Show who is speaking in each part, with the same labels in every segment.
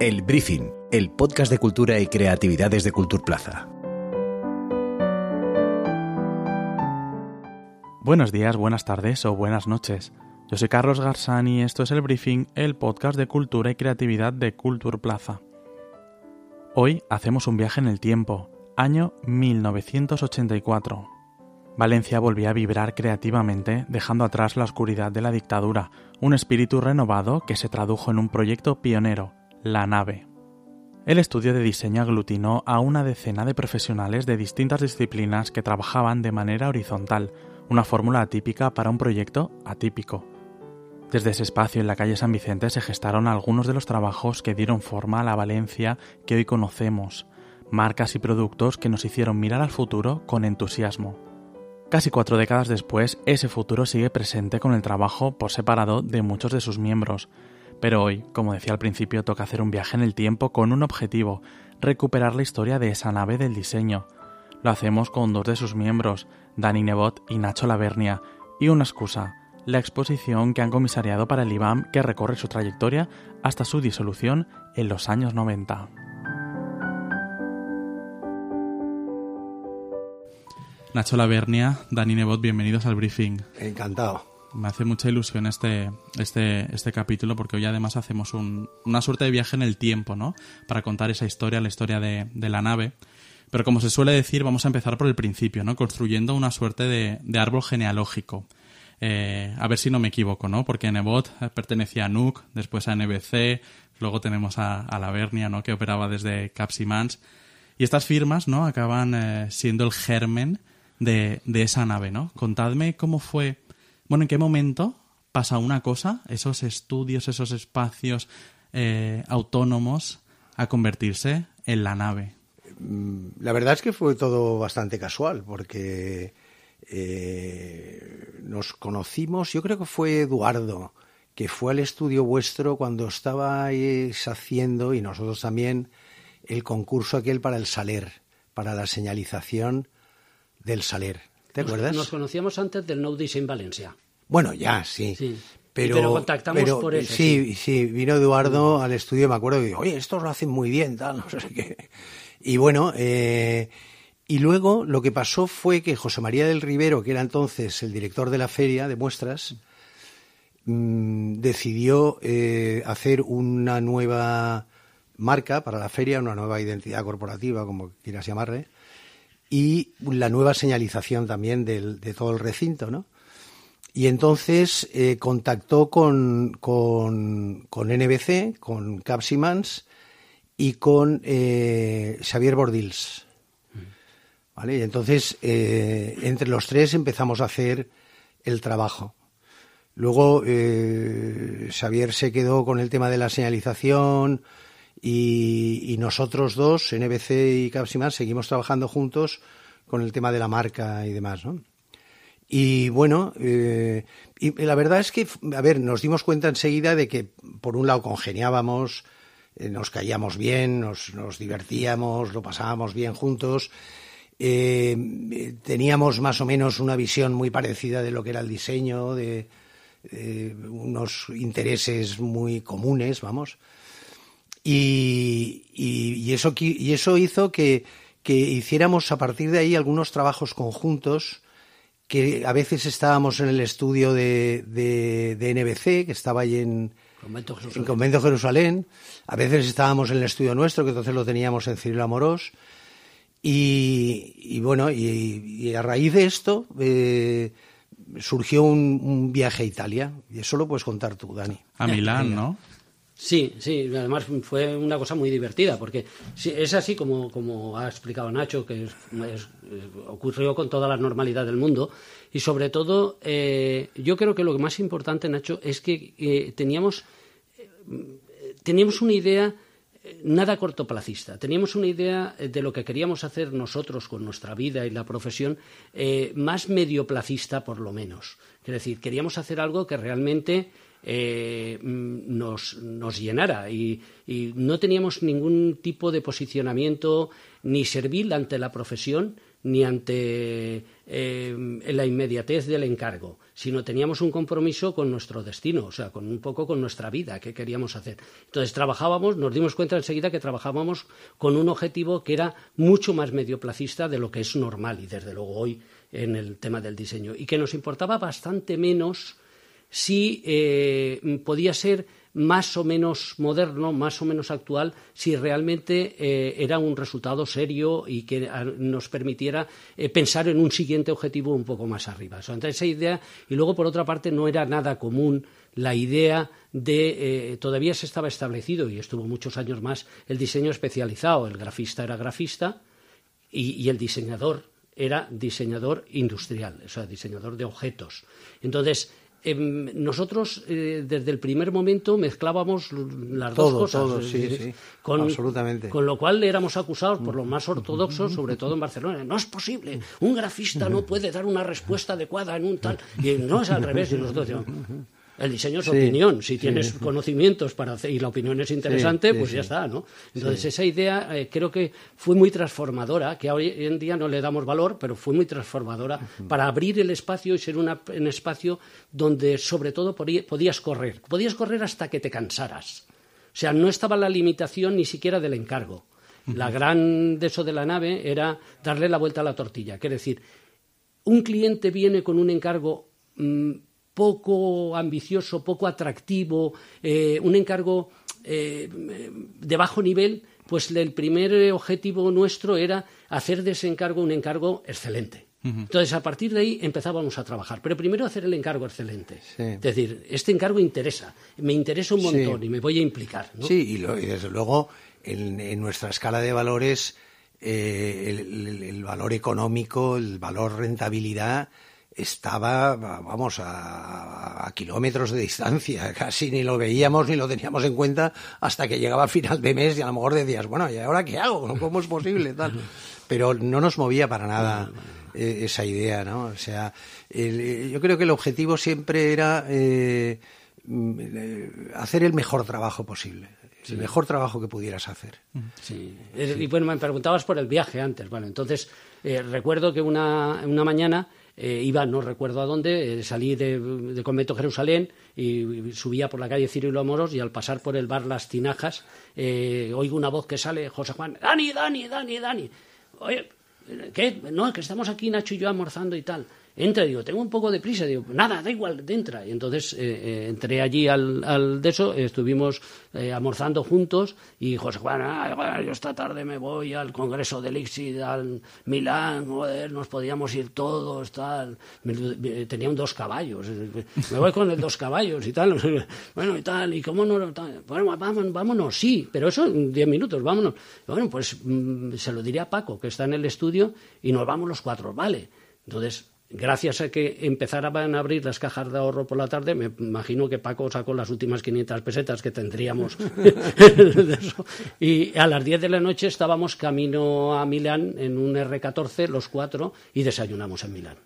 Speaker 1: El Briefing, el podcast de cultura y creatividades de Culturplaza.
Speaker 2: Buenos días, buenas tardes o buenas noches. Yo soy Carlos Garzani y esto es El Briefing, el podcast de cultura y creatividad de Culturplaza. Hoy hacemos un viaje en el tiempo, año 1984. Valencia volvía a vibrar creativamente, dejando atrás la oscuridad de la dictadura, un espíritu renovado que se tradujo en un proyecto pionero, La Nave. El estudio de diseño aglutinó a una decena de profesionales de distintas disciplinas que trabajaban de manera horizontal, una fórmula atípica para un proyecto atípico. Desde ese espacio en la calle San Vicente se gestaron algunos de los trabajos que dieron forma a la Valencia que hoy conocemos, marcas y productos que nos hicieron mirar al futuro con entusiasmo. Casi cuatro décadas después, ese futuro sigue presente con el trabajo por separado de muchos de sus miembros. Pero hoy, como decía al principio, toca hacer un viaje en el tiempo con un objetivo, recuperar la historia de esa nave del diseño. Lo hacemos con dos de sus miembros, Dani Nebot y Nacho Lavernia, y una excusa, la exposición que han comisariado para el IBAM que recorre su trayectoria hasta su disolución en los años 90. Nacho Lavernia, Dani Nebot, bienvenidos al briefing.
Speaker 3: Encantado.
Speaker 2: Me hace mucha ilusión este, este, este capítulo porque hoy además hacemos una suerte de viaje en el tiempo, ¿no? Para contar esa historia, la historia de, la nave. Pero como se suele decir, vamos a empezar por el principio, ¿no? Construyendo una suerte de, árbol genealógico. Eh, a ver si no me equivoco, ¿no? Porque Nebot pertenecía a NUC, después a NBC, luego tenemos a, a Lavernia, ¿no? Que operaba desde Capsimans. Y estas firmas, ¿no? Acaban eh, siendo el germen de, esa nave, ¿no? Contadme cómo fue, bueno, en qué momento pasa una cosa, esos estudios, esos espacios eh, autónomos, a convertirse en la nave.
Speaker 3: Mm, la verdad es que fue todo bastante casual, porque eh, nos conocimos, yo creo que fue Eduardo, que fue al estudio vuestro cuando estabais haciendo, y nosotros también, el concurso aquel para el Saler, para la señalización del Saler. ¿Te acuerdas?
Speaker 4: Nos conocíamos antes del No Design Valencia.
Speaker 3: Bueno, ya, sí.
Speaker 4: Pero, contactamos por eso.
Speaker 3: Sí, sí, vino Eduardo al estudio, me acuerdo, y dijo, oye, estos lo hacen muy bien, tal, no sé qué. Y bueno, eh, y luego lo que pasó fue que José María del Rivero, que era entonces el director de la feria de muestras, mm, decidió eh, hacer una nueva marca para la feria, una nueva identidad corporativa, como quieras llamarle, y la nueva señalización también de todo el recinto, ¿no? Y entonces eh, contactó con, con, con, NBC, con Capsimans y con eh, Xavier Bordils. ¿Vale? Y entonces, eh, entre los tres empezamos a hacer el trabajo. Luego, Xavier se quedó con el tema de la señalización, y, nosotros dos, NBC y Capsiman, seguimos trabajando juntos con el tema de la marca y demás, ¿no? Y bueno, eh, y la verdad es que, a ver, nos dimos cuenta enseguida de que, por un lado, congeniábamos, eh, nos caíamos bien, nos, nos, divertíamos, lo pasábamos bien juntos. Eh, teníamos más o menos una visión muy parecida de lo que era el diseño, de unos intereses muy comunes, vamos. Y, eso, y eso hizo que, hiciéramos a partir de ahí algunos trabajos conjuntos que a veces estábamos en el estudio de, de, NBC, que estaba ahí en Convento, Jerusalén. A veces estábamos en el estudio nuestro, que entonces lo teníamos en Cirilo Amorós. Y, bueno, y, a raíz de esto eh, surgió un, un, viaje a Italia. Y eso lo puedes contar tú, Dani.
Speaker 2: A Milán, ¿no?
Speaker 4: Sí, sí, además fue una cosa muy divertida, porque es así como, como ha explicado Nacho, que ocurrió con toda la normalidad del mundo, y sobre todo, eh, yo creo que lo más importante, Nacho, es que eh, teníamos, eh, teníamos una idea nada cortoplacista. Teníamos una idea de lo que queríamos hacer nosotros con nuestra vida y la profesión más medioplacista, por lo menos. Es decir, queríamos hacer algo que realmente eh, nos, nos, llenara y, no teníamos ningún tipo de posicionamiento ni servil ante la profesión ni ante eh, la inmediatez del encargo, sino teníamos un compromiso con nuestro destino, o sea, con un poco con nuestra vida que queríamos hacer. Entonces trabajábamos, nos dimos cuenta enseguida que trabajábamos con un objetivo que era mucho más medioplacista de lo que es normal y desde luego hoy en el tema del diseño y que nos importaba bastante menos si eh, podía ser más o menos moderno, más o menos actual, si realmente eh, era un resultado serio y que nos permitiera eh, pensar en un siguiente objetivo un poco más arriba. entonces, esa idea, y luego por otra parte no era nada común la idea de, todavía se estaba establecido y estuvo muchos años más el diseño especializado, el grafista era grafista y el diseñador era diseñador industrial, o sea, diseñador de objetos. Entonces, nosotros eh, desde el primer momento mezclábamos las dos cosas.
Speaker 3: Todo, sí, sí, con, absolutamente.
Speaker 4: Con lo cual éramos acusados por los más ortodoxos, sobre todo en Barcelona. No es posible, un grafista no puede dar una respuesta adecuada en un tal. Y no es al revés. Y nosotros el diseño es opinión. Si tienes conocimientos para hacer, y la opinión es interesante, pues ya está, ¿no? Entonces esa idea eh, creo que fue muy transformadora, que hoy en día no le damos valor, pero fue muy transformadora para abrir el espacio y ser un espacio donde sobre todo podías correr. Podías correr hasta que te cansaras. O sea, no estaba la limitación ni siquiera del encargo. La gran de eso de la nave era darle la vuelta a la tortilla. Quiere decir, un cliente viene con un encargo mm, poco ambicioso, poco atractivo, eh, un encargo eh, de bajo nivel, pues el primer objetivo nuestro era hacer de ese encargo un encargo excelente. Entonces, a partir de ahí empezábamos a trabajar. Pero primero hacer el encargo excelente. Es decir, este encargo interesa, me interesa un montón y me voy a implicar.
Speaker 3: Sí, y, desde luego en, nuestra escala de valores, eh, el, valor económico, el valor rentabilidad, estaba, vamos, a, kilómetros de distancia, casi ni lo veíamos ni lo teníamos en cuenta hasta que llegaba al final de mes y a lo mejor decías, bueno, ¿y ahora qué hago? ¿Cómo es posible? Tal. Pero no nos movía para nada eh, esa idea, ¿no? O sea, eh, yo creo que el objetivo siempre era eh, mm, hacer el mejor trabajo posible. El mejor trabajo que pudieras hacer.
Speaker 4: Sí. Y bueno, me preguntabas por el viaje antes. Bueno, entonces recuerdo que una, una mañana eh, iba, no recuerdo a dónde, eh, salí de, Convento Jerusalén y, subía por la calle Cirilo Moros y al pasar por el bar Las Tinajas eh, oigo una voz que sale, José Juan, Dani, Dani, Dani, Dani. Oye, ¿qué? No, que estamos aquí Nacho y yo almorzando y tal entra, digo, tengo un poco de prisa, digo, nada, da igual, entra. Y entonces eh, eh, entré allí al, al, de eso, estuvimos eh, almorzando juntos y José Juan, yo esta tarde me voy al Congreso del ICSID, al Milán, joder, nos podíamos ir todos, tal. tenían dos caballos, me voy con el dos caballos y tal, bueno, y tal, y cómo no, bueno, vámonos, vámonos, sí, pero eso diez minutos, vámonos. Bueno, pues mm, se lo diría a Paco, que está en el estudio, y nos vamos los cuatro, vale. Entonces, gracias a que empezaran a abrir las cajas de ahorro por la tarde, me imagino que Paco sacó las últimas 500 pesetas que tendríamos. y a las 10 de la noche estábamos camino a Milán en un R14, los cuatro, y desayunamos en Milán.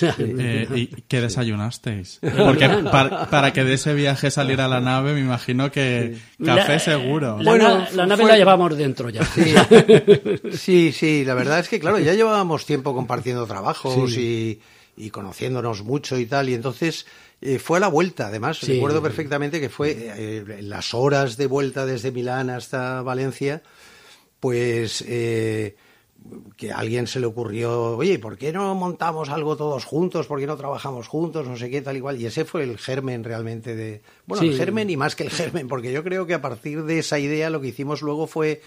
Speaker 2: Eh, ¿Y qué desayunasteis? Porque para, que de ese viaje saliera la nave, me imagino que café seguro.
Speaker 4: La, bueno, la, nave la llevamos dentro ya.
Speaker 3: Sí. sí, la verdad es que, claro, ya llevábamos tiempo compartiendo trabajos y, conociéndonos mucho y tal, y entonces eh, fue a la vuelta, además, recuerdo perfectamente que fue eh, en las horas de vuelta desde Milán hasta Valencia, pues que a alguien se le ocurrió, oye, ¿por qué no montamos algo todos juntos? ¿Por qué no trabajamos juntos? No sé qué, tal y cual. Y ese fue el germen realmente de... Bueno, el germen y más que el germen, porque yo creo que a partir de esa idea lo que hicimos luego fue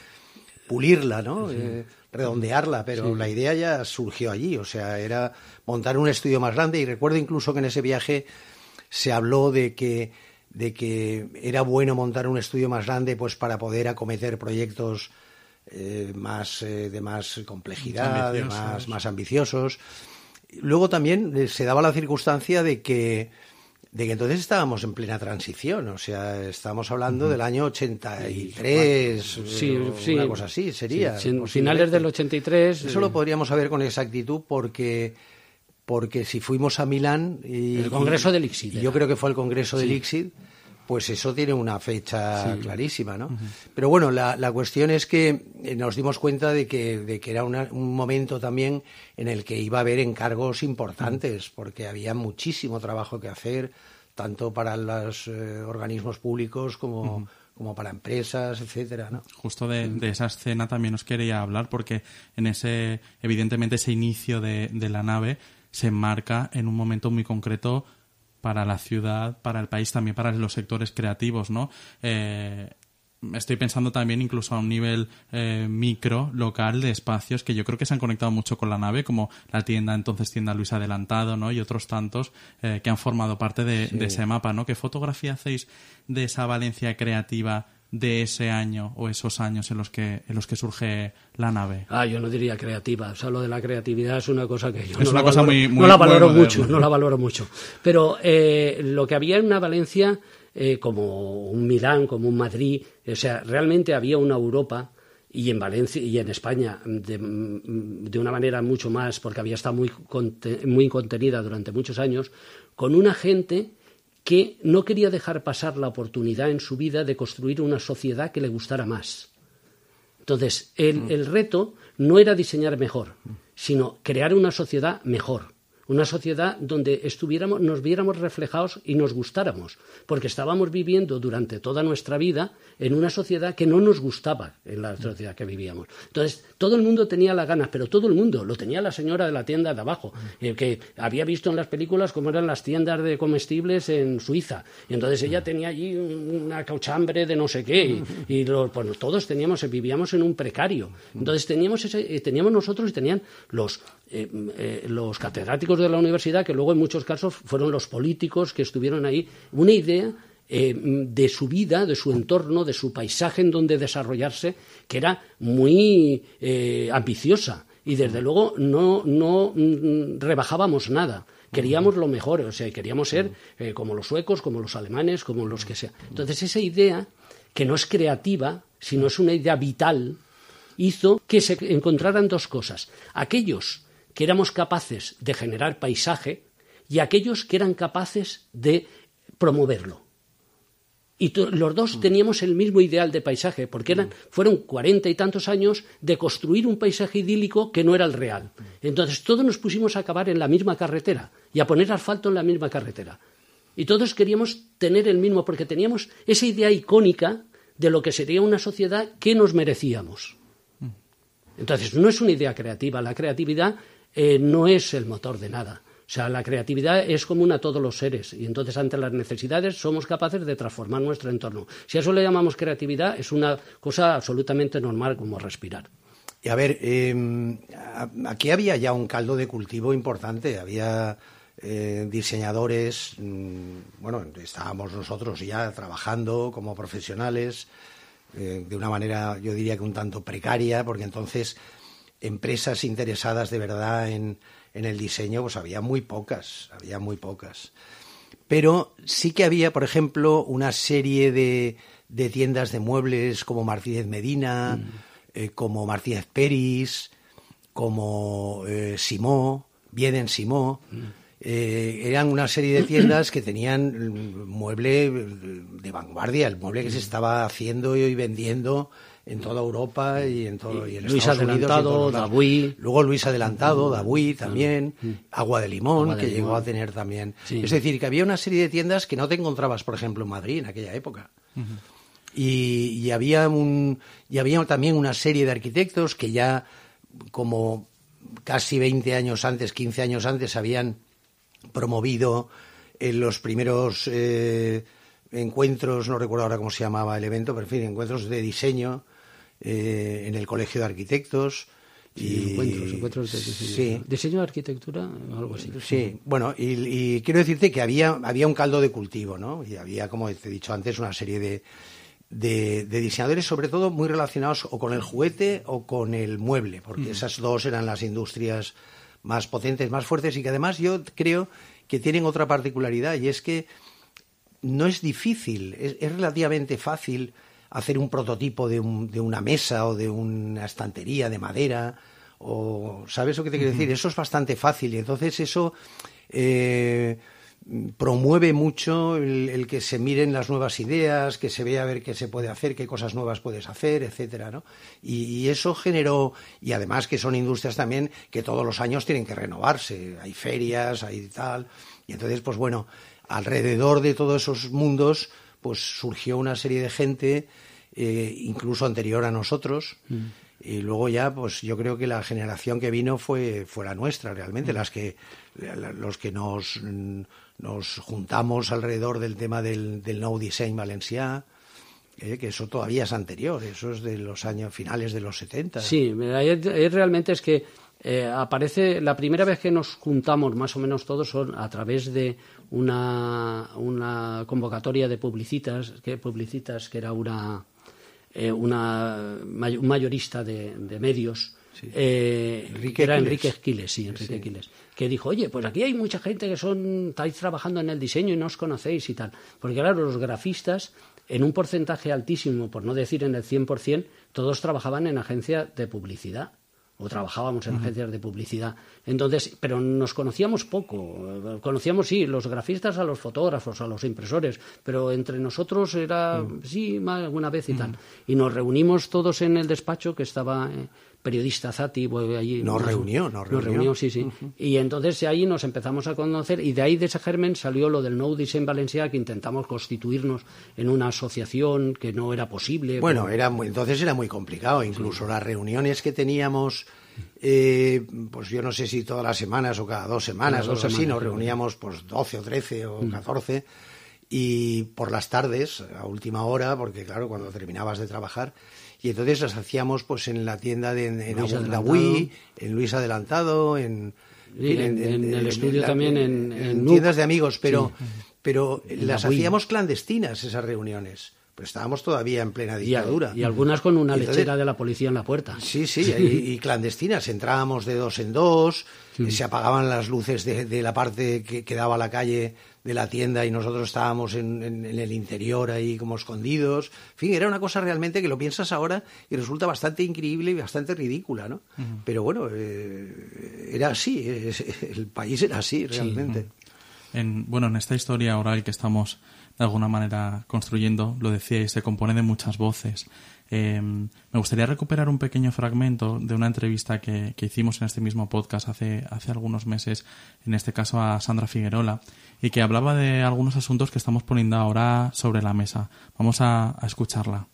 Speaker 3: pulirla, ¿no? Eh, redondearla, pero la idea ya surgió allí, o sea, era montar un estudio más grande y recuerdo incluso que en ese viaje se habló de que de que era bueno montar un estudio más grande pues para poder acometer proyectos eh, más, eh, de más complejidad, de más, más ambiciosos. Luego también eh, se daba la circunstancia de que, de que entonces estábamos en plena transición, o sea, estábamos hablando del año 83, sí, una cosa así sería.
Speaker 4: finales del 83.
Speaker 3: Eso lo podríamos saber con exactitud porque porque si fuimos a Milán y,
Speaker 4: el Congreso del ICSID.
Speaker 3: yo creo que fue el Congreso del ICSID pues eso tiene una fecha clarísima, ¿no? Pero bueno, la, la, cuestión es que eh, nos dimos cuenta de que, de que era un momento también en el que iba a haber encargos importantes, porque había muchísimo trabajo que hacer, tanto para los eh, organismos públicos como, como para empresas, etcétera, ¿no?
Speaker 2: Justo de, esa escena también os quería hablar, porque en ese, evidentemente, ese inicio de, de la nave se enmarca en un momento muy concreto para la ciudad, para el país, también para los sectores creativos, ¿no? Eh, estoy pensando también incluso a un nivel eh, micro, local, de espacios que yo creo que se han conectado mucho con la nave, como la tienda, entonces tienda Luis Adelantado, ¿no? Y otros tantos eh, que han formado parte de, de, ese mapa, ¿no? ¿Qué fotografía hacéis de esa Valencia creativa de ese año o esos años en los que en los que surge la nave?
Speaker 4: Ah, yo no diría creativa. O sea, lo de la creatividad es una cosa que yo
Speaker 2: es
Speaker 4: no,
Speaker 2: una
Speaker 4: la,
Speaker 2: cosa
Speaker 4: valoro,
Speaker 2: muy, muy,
Speaker 4: no la valoro
Speaker 2: muy
Speaker 4: mucho, no la valoro mucho. Pero eh, lo que había en una Valencia, eh, como un Milán, como un Madrid, o sea, realmente había una Europa y en Valencia y en España de, de, una manera mucho más, porque había estado muy, muy contenida durante muchos años, con una gente que no quería dejar pasar la oportunidad en su vida de construir una sociedad que le gustara más. Entonces, el, el reto no era diseñar mejor, sino crear una sociedad mejor una sociedad donde estuviéramos, nos viéramos reflejados y nos gustáramos, porque estábamos viviendo durante toda nuestra vida en una sociedad que no nos gustaba en la sociedad que vivíamos. Entonces, todo el mundo tenía las ganas, pero todo el mundo, lo tenía la señora de la tienda de abajo, eh, que había visto en las películas cómo eran las tiendas de comestibles en Suiza, y entonces ella tenía allí una cauchambre de no sé qué, y, todos teníamos, vivíamos en un precario. Entonces teníamos, ese, eh, teníamos nosotros y tenían los eh, eh, los catedráticos de la universidad, que luego en muchos casos fueron los políticos que estuvieron ahí, una idea eh, de su vida, de su entorno, de su paisaje en donde desarrollarse, que era muy ambiciosa. Y desde luego no, no mm, rebajábamos nada. Queríamos lo mejor, o sea, queríamos ser como los suecos, como los alemanes, como los que sea. Entonces, esa idea, que no es creativa, sino es una idea vital, hizo que se encontraran dos cosas. Aquellos que éramos capaces de generar paisaje y aquellos que eran capaces de promoverlo. Y los dos teníamos el mismo ideal de paisaje, porque eran, fueron cuarenta y tantos años de construir un paisaje idílico que no era el real. Entonces todos nos pusimos a acabar en la misma carretera y a poner asfalto en la misma carretera. Y todos queríamos tener el mismo, porque teníamos esa idea icónica de lo que sería una sociedad que nos merecíamos. Entonces, no es una idea creativa. La creatividad eh, no es el motor de nada. O sea, la creatividad es común a todos los seres y entonces ante las necesidades somos capaces de transformar nuestro entorno. Si a eso le llamamos creatividad, es una cosa absolutamente normal como respirar.
Speaker 3: Y a ver, eh, aquí había ya un caldo de cultivo importante, había eh, diseñadores, mmm, bueno, estábamos nosotros ya trabajando como profesionales eh, de una manera, yo diría que un tanto precaria, porque entonces empresas interesadas de verdad en, en, el diseño, pues había muy pocas, había muy pocas. Pero sí que había, por ejemplo, una serie de, de tiendas de muebles como Martínez Medina, mm. eh, como Martínez Peris, como eh, Simó, Vieden Simó. Mm. Eh, eran una serie de tiendas que tenían mueble de vanguardia, el mueble que se estaba haciendo y vendiendo en toda Europa y en todo y en
Speaker 4: Luis
Speaker 3: Estados
Speaker 4: Adelantado, Dabuí.
Speaker 3: Luego Luis Adelantado, Dabuí también, Agua de Limón, Agua de que limón. llegó a tener también. Sí. Es decir, que había una serie de tiendas que no te encontrabas, por ejemplo, en Madrid en aquella época. Uh -huh. y, y, había un, y había también una serie de arquitectos que ya, como casi 20 años antes, 15 años antes, habían promovido en los primeros eh, encuentros, no recuerdo ahora cómo se llamaba el evento, pero en fin, encuentros de diseño eh, en el Colegio de Arquitectos.
Speaker 4: Sí, y, encuentros, encuentros de diseño. Sí. ¿Diseño de arquitectura? Algo así.
Speaker 3: Sí, bueno, y, y, quiero decirte que había, había un caldo de cultivo, ¿no? Y había, como te he dicho antes, una serie de, de, de, diseñadores, sobre todo muy relacionados o con el juguete o con el mueble, porque mm. esas dos eran las industrias más potentes, más fuertes y que además yo creo que tienen otra particularidad y es que no es difícil, es, es relativamente fácil hacer un prototipo de, un, de, una mesa o de una estantería de madera o sabes lo que te quiero decir eso es bastante fácil. Y entonces eso eh, promueve mucho el, que se miren las nuevas ideas, que se vea a ver qué se puede hacer, qué cosas nuevas puedes hacer, etcétera, ¿no? Y, eso generó, y además que son industrias también que todos los años tienen que renovarse, hay ferias, hay tal, y entonces, pues bueno, alrededor de todos esos mundos, pues surgió una serie de gente, eh, incluso anterior a nosotros, mm. y luego ya, pues yo creo que la generación que vino fue, fue la nuestra, realmente, mm. las que, los que nos nos juntamos alrededor del tema del, del No Design Valencià, eh, que eso todavía es anterior, eso es de los años finales de los 70.
Speaker 4: Sí, realmente es que eh, aparece, la primera vez que nos juntamos más o menos todos son a través de una, una convocatoria de publicitas, que, publicitas, que era una, eh, una, un mayorista de, de medios, eh, era Enrique Esquiles, sí, Enrique Esquiles, que dijo, oye, pues aquí hay mucha gente que son, estáis trabajando en el diseño y no os conocéis y tal. Porque claro, los grafistas, en un porcentaje altísimo, por no decir en el 100%, todos trabajaban en agencia de publicidad o trabajábamos en agencias de publicidad. Entonces, pero nos conocíamos poco. Conocíamos, sí, los grafistas a los fotógrafos, a los impresores, pero entre nosotros era, sí, alguna vez y tal. Y nos reunimos todos en el despacho que estaba eh, periodista Zati, allí
Speaker 3: nos, reunió, nos
Speaker 4: reunió. sí, sí. Y entonces ahí nos empezamos a conocer y de ahí de ese germen salió lo del No en Valencia, que intentamos constituirnos en una asociación que no era posible.
Speaker 3: Bueno, era entonces era muy complicado, incluso las reuniones que teníamos, eh, pues yo no sé si todas las semanas o cada dos semanas o así, nos reuníamos pues 12 o 13 o 14 mm. y por las tardes, a última hora, porque claro, cuando terminabas de trabajar, y entonces las hacíamos pues en la tienda de en, en en Luis Adelantado, en,
Speaker 4: en, el estudio también, en,
Speaker 3: tiendas de amigos, pero, pero las hacíamos clandestinas esas reuniones. Pues estábamos todavía en plena dictadura.
Speaker 4: Y, algunas con una lechera de la policía en la puerta.
Speaker 3: Sí, sí, y, clandestinas. Entrábamos de dos en dos, se apagaban las luces de, de la parte que, que, daba a la calle de la tienda y nosotros estábamos en, el interior ahí como escondidos. En fin, era una cosa realmente que lo piensas ahora y resulta bastante increíble y bastante ridícula, ¿no? Pero bueno, eh, era así, el país era así realmente.
Speaker 2: en, bueno, en esta historia oral que estamos de alguna manera construyendo, lo decíais, se compone de muchas voces. Eh, me gustaría recuperar un pequeño fragmento de una entrevista que, hicimos en este mismo podcast hace, hace algunos meses, en este caso a Sandra Figuerola, y que hablaba de algunos asuntos que estamos poniendo ahora sobre la mesa. Vamos a, escucharla.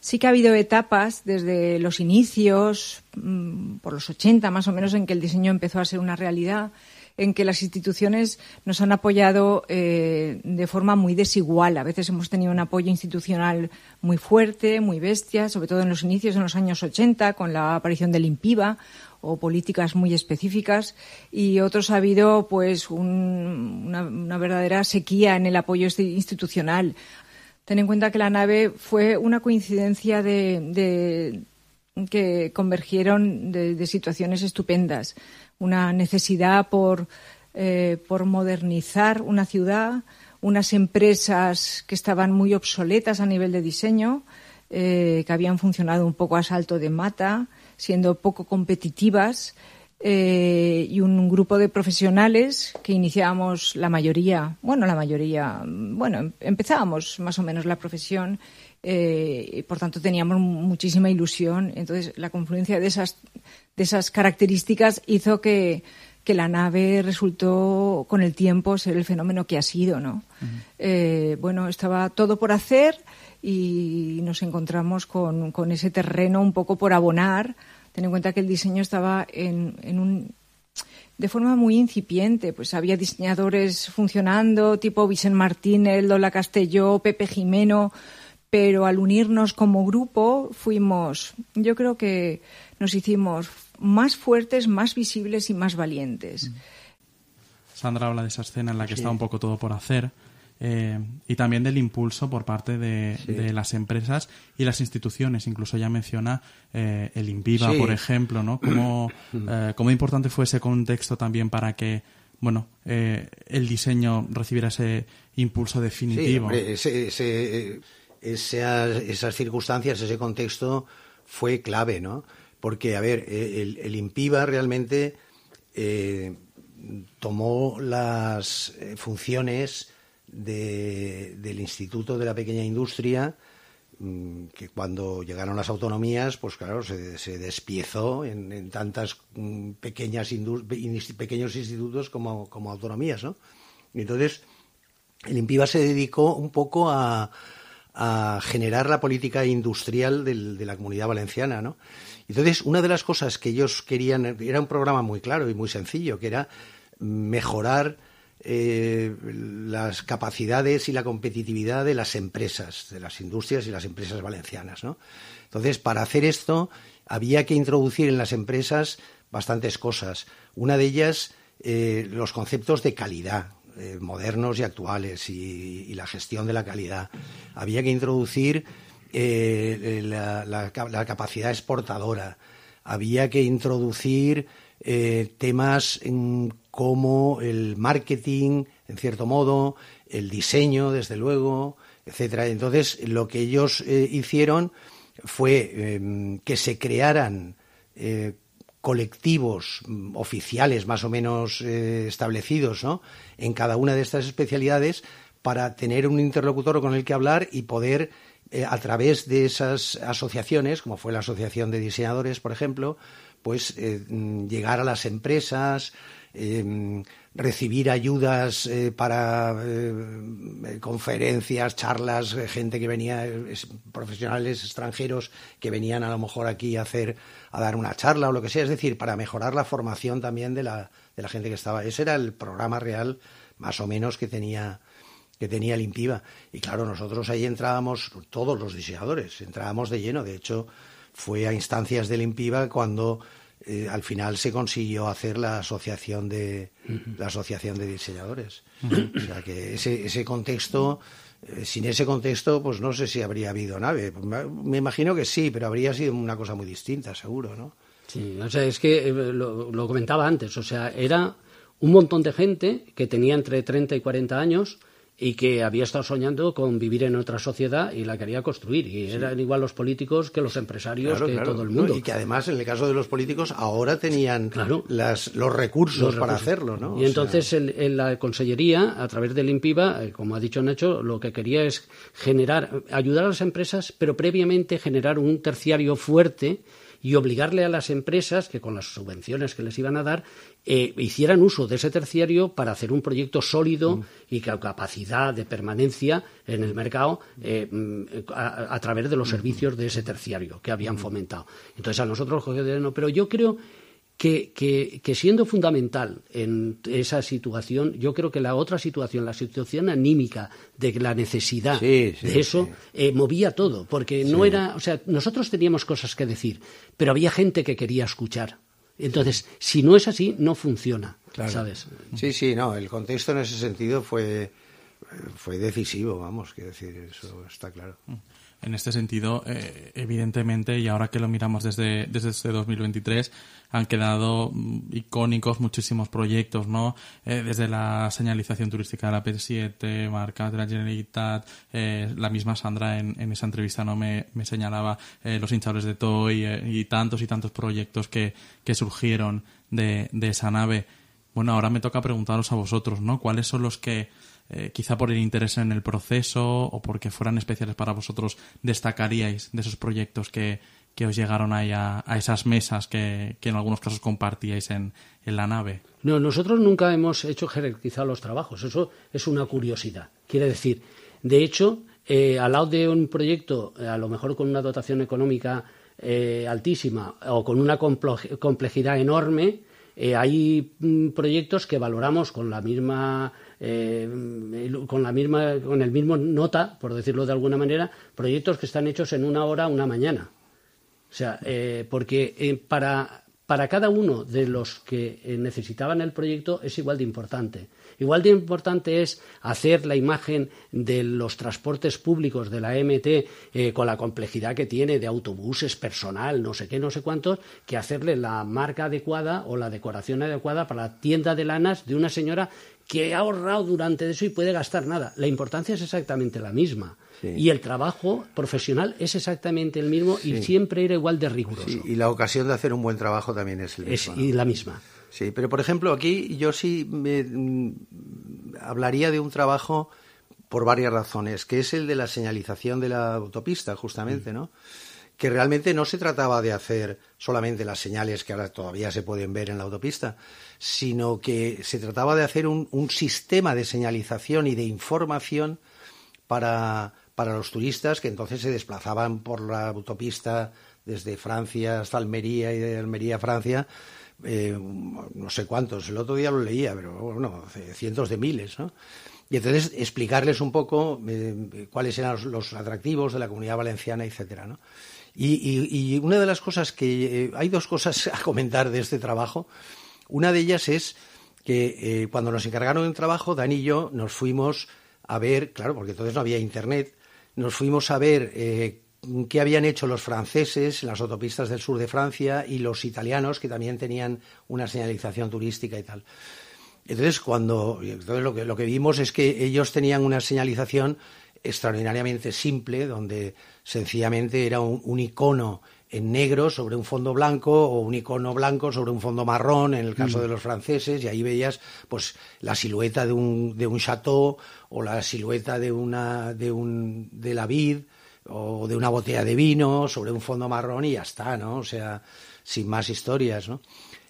Speaker 5: Sí que ha habido etapas desde los inicios, mm, por los 80 más o menos, en que el diseño empezó a ser una realidad en que las instituciones nos han apoyado eh, de forma muy desigual. A veces hemos tenido un apoyo institucional muy fuerte, muy bestia, sobre todo en los inicios, en los años 80, con la aparición del IMPIBA o políticas muy específicas y otros ha habido pues una, verdadera sequía en el apoyo este institucional. Ten en cuenta que la nave fue una coincidencia de, que convergieron de situaciones estupendas una necesidad por, eh, por modernizar una ciudad, unas empresas que estaban muy obsoletas a nivel de diseño, eh, que habían funcionado un poco a salto de mata, siendo poco competitivas, eh, y un grupo de profesionales que iniciábamos la mayoría, bueno, la mayoría, bueno, empezábamos más o menos la profesión y por tanto teníamos muchísima ilusión. Entonces, la confluencia de esas de esas características hizo que, la nave resultó con el tiempo ser el fenómeno que ha sido, ¿no? Eh, bueno, estaba todo por hacer y nos encontramos con, ese terreno un poco por abonar. Ten en cuenta que el diseño estaba en, en un de forma muy incipiente, pues había diseñadores funcionando, tipo Vicente Martínez, Lola Castelló, Pepe Jimeno, pero al unirnos como grupo fuimos, yo creo que nos hicimos más fuertes, más visibles y más valientes.
Speaker 2: Sandra habla de esa escena en la que está un poco todo por hacer. Eh, y también del impulso por parte de, las empresas y las instituciones. Incluso ya menciona eh, el INVIVA, por ejemplo, ¿no? ¿Cómo, eh, ¿Cómo, importante fue ese contexto también para que bueno, el diseño recibiera ese impulso definitivo?
Speaker 3: esas circunstancias, ese contexto fue clave, ¿no? Porque, a ver, eh, el, el IMPIBA realmente, eh, tomó las eh, funciones del Instituto de la Pequeña Industria, mm, que cuando llegaron las autonomías, pues claro, se, despiezó en, tantas mm, pequeñas pequeños institutos como, como autonomías, ¿no? Entonces, el INPIBA se dedicó un poco a, generar la política industrial de la comunidad valenciana, ¿no? Entonces, una de las cosas que ellos querían, era un programa muy claro y muy sencillo, que era mejorar eh, las capacidades y la competitividad de las empresas, de las industrias y las empresas valencianas. Entonces, para hacer esto, había que introducir en las empresas bastantes cosas. Una de ellas, eh, los conceptos de calidad, eh, modernos y actuales, y, la gestión de la calidad. Había que introducir la, capacidad exportadora. Había que introducir temas como el marketing, en cierto modo, el diseño, desde luego, etcétera. Entonces, lo que ellos eh, hicieron fue em, que se crearan eh, colectivos mm, oficiales más o menos eh, establecidos ¿no? en cada una de estas especialidades para tener un interlocutor con el que hablar y poder, a través de esas asociaciones, como fue la Asociación de Diseñadores, por ejemplo, pues mm, llegar a las empresas, Em, recibir ayudas eh, para eh, conferencias, charlas, eh, gente que venía, profesionales extranjeros que venían a lo mejor aquí a hacer, a dar una charla o lo que sea, es decir, para mejorar la formación también de la, de la gente que estaba. Ese era el programa real, más o menos, que tenía que tenía el INPIBA. Y claro, nosotros ahí entrábamos, todos los diseñadores, entrábamos de lleno. De hecho, fue a instancias del INPIBA cuando eh, al final se consiguió hacer la asociación de la asociación de diseñadores. O sea que ese, ese contexto, eh, sin ese contexto, pues no sé si habría habido nave. Me imagino que sí, pero habría sido una cosa muy distinta, seguro, ¿no?
Speaker 4: Sí, o sea, es que eh, lo, lo comentaba antes, o sea, era un montón de gente que tenía entre 30 y 40 años y que había estado soñando con vivir en otra sociedad y la quería construir. Y eran igual los políticos que los empresarios, que todo el mundo.
Speaker 3: y que además, en el caso de los políticos, ahora tenían las, los, recursos para hacerlo. ¿no?
Speaker 4: Y entonces en, la Consellería, a través del INPIBA, eh, como ha dicho Nacho, lo que quería es generar, ayudar a las empresas, pero previamente generar un terciario fuerte y obligarle a las empresas que con las subvenciones que les iban a dar eh, hicieran uso de ese terciario para hacer un proyecto sólido mm. y con capacidad de permanencia en el mercado eh, mm, a, través de los mm. servicios de ese terciario que habían fomentado. Entonces a nosotros, no, pero yo creo que, que, siendo fundamental en esa situación, yo creo que la otra situación, la situación anímica de la necesidad de eso, eh, movía todo, porque no era, o sea, nosotros teníamos cosas que decir, pero había gente que quería escuchar. Entonces, si no es así, no funciona, ¿sabes?
Speaker 3: Sí, sí, no, el contexto en ese sentido fue, fue decisivo, vamos, quiero decir, eso está claro.
Speaker 2: En este sentido, eh, evidentemente, y ahora que lo miramos desde, desde este 2023, han quedado mm, icónicos muchísimos proyectos, ¿no? Eh, desde la señalización turística de la P7, marcas de la Generalitat, eh, la misma Sandra en, esa entrevista no me, me señalaba los hinchadores de Toy y tantos y tantos proyectos que, que surgieron de, de esa nave. Bueno, ahora me toca preguntaros a vosotros, ¿no? ¿Cuáles son los que eh, quizá por el interés en el proceso o porque fueran especiales para vosotros, destacaríais de esos proyectos que, que os llegaron ahí a, esas mesas que, en algunos casos compartíais en, en, la nave?
Speaker 4: No, nosotros nunca hemos hecho jerarquizar los trabajos, eso es una curiosidad. Quiere decir, de hecho, eh, al lado de un proyecto, eh, a lo mejor con una dotación económica altísima o con una complejidad enorme, hay mm, proyectos que valoramos con la misma eh, con la misma, con el mismo nota, por decirlo de alguna manera, proyectos que están hechos en una hora, una mañana. O sea, eh, porque eh, para, para cada uno de los que necesitaban el proyecto es igual de importante. Igual de importante es hacer la imagen de los transportes públicos de la MT con la complejidad que tiene de autobuses, personal, no sé qué, no sé cuántos, que hacerle la marca adecuada o la decoración adecuada para la tienda de lanas de una señora que ha ahorrado durante eso y puede gastar nada. La importancia es exactamente la misma. Y el trabajo profesional es exactamente el mismo y siempre era igual de riguroso.
Speaker 3: y la ocasión de hacer un buen trabajo también es,
Speaker 4: la misma. y la misma.
Speaker 3: Sí, pero por ejemplo aquí yo sí me, mm, hablaría de un trabajo por varias razones, que es el de la señalización de la autopista, justamente, ¿no? Que realmente no se trataba de hacer solamente las señales que ahora todavía se pueden ver en la autopista, sino que se trataba de hacer un, sistema de señalización y de información para, para los turistas que entonces se desplazaban por la autopista desde Francia hasta Almería y de Almería a Francia, eh, no sé cuántos, el otro día lo leía, pero bueno, cientos de miles, ¿no? Y entonces explicarles un poco eh, cuáles eran los, atractivos de la comunidad valenciana, etcétera, ¿no? Y, una de las cosas que eh, hay dos cosas a comentar de este trabajo. Una de ellas es que cuando nos encargaron el trabajo, Dani y yo nos fuimos a ver, claro, porque entonces no había internet, nos fuimos a ver qué habían hecho los franceses en las autopistas del sur de Francia y los italianos que también tenían una señalización turística y tal. Entonces, cuando entonces lo que, lo que vimos es que ellos tenían una señalización extraordinariamente simple, donde sencillamente era un, icono en negro sobre un fondo blanco o un icono blanco sobre un fondo marrón en el caso mm. de los franceses y ahí veías pues la silueta de un, de un chateau o la silueta de una de un de la vid o de una botella de vino sobre un fondo marrón y ya está, ¿no? O sea, sin más historias, ¿no?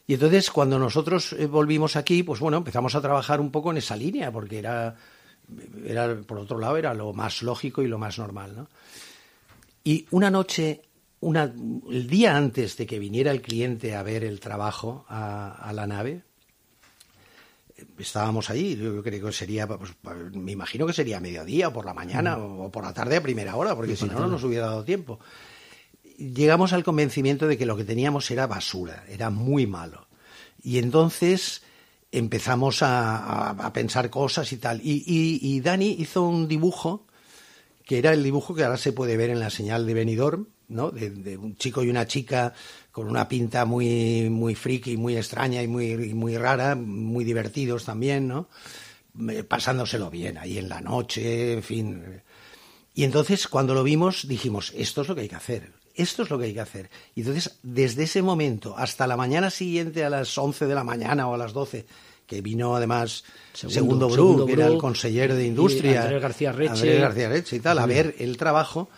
Speaker 3: Y entonces cuando nosotros eh, volvimos aquí, pues bueno, empezamos a trabajar un poco en esa línea, porque era, era, por otro lado, era lo más lógico y lo más normal, ¿no? Y una noche, una, el día antes de que viniera el cliente a ver el trabajo a la nave, estábamos ahí, yo creo que sería, pues, me imagino que sería mediodía o por la mañana mm. o por la tarde a primera hora, porque si no, no nos hubiera dado tiempo. Llegamos al convencimiento de que lo que teníamos era basura, era muy malo. Y entonces empezamos a, pensar cosas y tal. Y, y, Dani hizo un dibujo, que era el dibujo que ahora se puede ver en la señal de Benidorm, ¿no? de un chico y una chica con una pinta muy, muy friki, muy extraña y muy, muy rara, muy divertidos también, ¿no? Pasándoselo bien ahí en la noche, en fin. Y entonces cuando lo vimos dijimos, esto es lo que hay que hacer, esto es lo que hay que hacer. Y entonces desde ese momento hasta la mañana siguiente a las 11 de la mañana o a las 12, que vino además Segundo, Bru, que era el consejero de Industria,
Speaker 4: Andrés García Reche,
Speaker 3: Andrés García Reche y tal, a ver el trabajo,